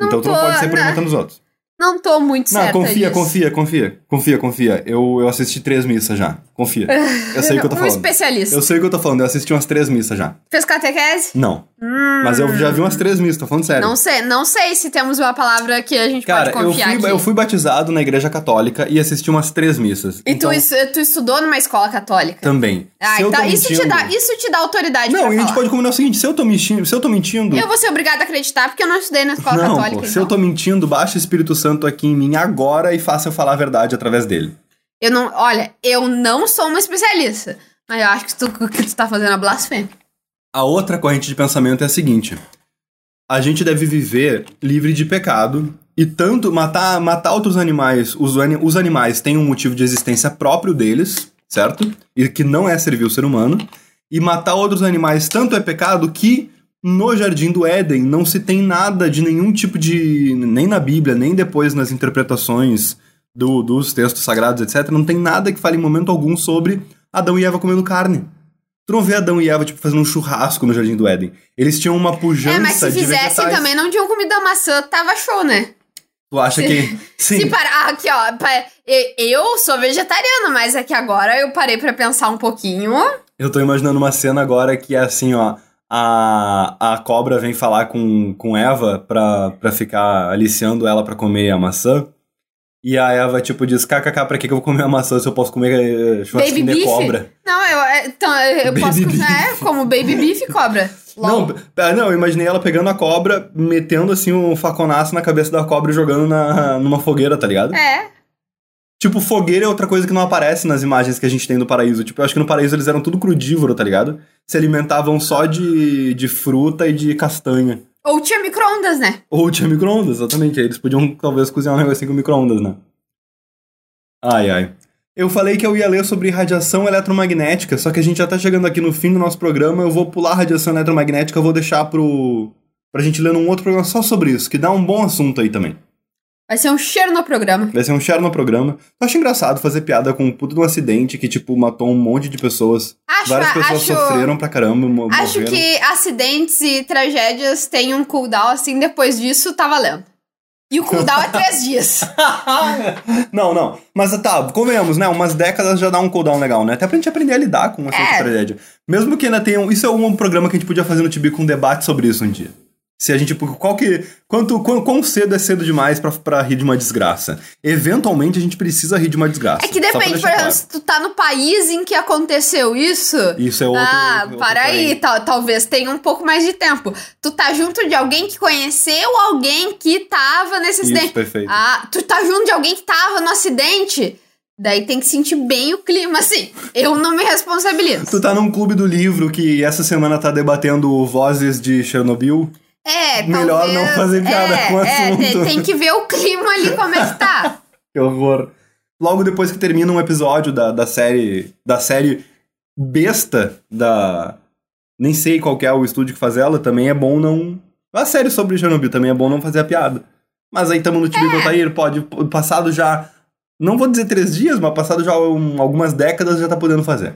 Não então tu não pode ser né? perguntando os outros. Não tô muito Não, certa confia, disso. confia, confia. Confia, confia. Eu, eu assisti três missas já. Confia. Eu sei o que eu tô um falando. especialista. Eu sei o que eu tô falando. Eu assisti umas três missas já. Fez catequese? Não. Mas eu já vi umas três missas, tô falando sério. Não sei, não sei se temos uma palavra que a gente Cara, pode eu confiar fui, aqui. eu fui batizado na igreja católica e assisti umas três missas. E então, tu, tu estudou numa escola católica? Também. Ah, Se eu então isso te, mentindo- dá, isso te dá autoridade Não, e a gente falar. pode combinar o seguinte: se eu tô mentindo, se eu tô mentindo. Eu vou ser obrigada a acreditar porque eu não estudei na escola não, católica. pô, se então. eu tô mentindo, baixa o Espírito Santo aqui em mim agora e faça eu falar a verdade através dele. Eu não, olha, eu não sou uma especialista, mas eu acho que tu, que tu tá fazendo a blasfêmia. A outra corrente de pensamento é a seguinte: a gente deve viver livre de pecado e tanto matar, matar outros animais, os, os animais têm um motivo de existência próprio deles, certo? E que não é servir o ser humano. E matar outros animais tanto é pecado que no Jardim do Éden não se tem nada de nenhum tipo de. nem na Bíblia, nem depois nas interpretações do, dos textos sagrados, etc. Não tem nada que fale em momento algum sobre Adão e Eva comendo carne. Tu não vê Adão e Eva, tipo, fazendo um churrasco no Jardim do Éden. Eles tinham uma pujança É, mas se de fizessem vegetais. também, não tinham comido maçã, tava show, né? Tu acha que... Sim. Se parar, aqui ó, eu sou vegetariana, mas é que agora eu parei pra pensar um pouquinho. Eu tô imaginando uma cena agora que é assim, ó. A, a cobra vem falar com, com Eva pra, pra ficar aliciando ela pra comer a maçã. E a Eva, tipo, diz: kkk, pra que eu vou comer a maçã se eu posso comer eh, Baby de beef? cobra? Não, eu, é, então, eu Baby posso beef. é, como baby beef e cobra. Não, LOL. p- não, eu imaginei ela pegando a cobra, metendo assim um faconaço na cabeça da cobra e jogando na, numa fogueira, tá ligado? É. Tipo, fogueira é outra coisa que não aparece nas imagens que a gente tem do paraíso. Tipo, eu acho que no paraíso eles eram tudo crudívoro, tá ligado? Se alimentavam só de, de fruta e de castanha. Ou tinha micro-ondas, né? Ou tinha micro-ondas, exatamente. Aí eles podiam talvez cozinhar um negocinho com micro-ondas, né? Ai, ai. Eu falei que eu ia ler sobre radiação eletromagnética, só que a gente já tá chegando aqui no fim do nosso programa. Eu vou pular a radiação eletromagnética, eu vou deixar pro. pra gente ler num outro programa só sobre isso, que dá um bom assunto aí também. Vai ser um cheiro no programa. Vai ser um share no programa. Eu acho engraçado fazer piada com um puto de um acidente que, tipo, matou um monte de pessoas. Acho, Várias pessoas acho, sofreram pra caramba. mo- acho morreram. que acidentes e tragédias têm um cooldown, assim, depois disso tá valendo. E o cooldown é três dias. não, não. Mas tá, convenhamos, né? Umas décadas já dá um cooldown legal, né? Até pra gente aprender a lidar com essa É. tragédia. Mesmo que ainda tenham. Isso é um programa que a gente podia fazer no Tibi com um debate sobre isso um dia. Se a gente. Qual que. Quanto, quão, quão cedo é cedo demais pra, pra rir de uma desgraça? Eventualmente a gente precisa rir de uma desgraça. É que depende, por exemplo, se tu tá no país em que aconteceu isso. claro. Isso é outro. ah, outro para aí, tal- talvez tenha um pouco mais de tempo. Tu tá junto de alguém que conheceu alguém que tava nesse Isso, acidente. perfeito. Ah, tu tá junto de alguém que tava no acidente. Daí tem que sentir bem o clima, assim. Eu não me responsabilizo. Tu tá num clube do livro que essa semana tá debatendo vozes de Chernobyl. É, Melhor talvez- não fazer piada é, com o é, tem, assunto. tem que ver o clima ali como é que tá. Que horror. Logo depois que termina um episódio da, da série. Da série besta da. Nem sei qual que é o estúdio que faz ela, também é bom não. A série sobre Chernobyl também é bom não fazer a piada. Mas aí tamo no time É. é. pode. Passado já. Não vou dizer três dias, mas passado já um- algumas décadas já tá podendo fazer.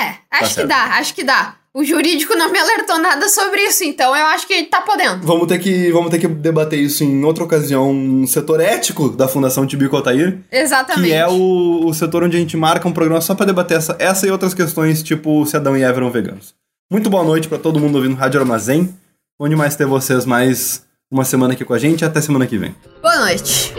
É, acho que certo. dá, acho que dá. O jurídico não me alertou nada sobre isso, então eu acho que tá podendo. Vamos ter que, vamos ter que debater isso em outra ocasião no setor ético da Fundação Tibico Altair. Exatamente. Que é o, o setor onde a gente marca um programa só pra debater essa, essa e outras questões, tipo se Adão e Eva eram veganos. Muito boa noite pra todo mundo ouvindo Rádio Armazém. Onde mais ter vocês mais uma semana aqui com a gente. Até semana que vem. Boa noite.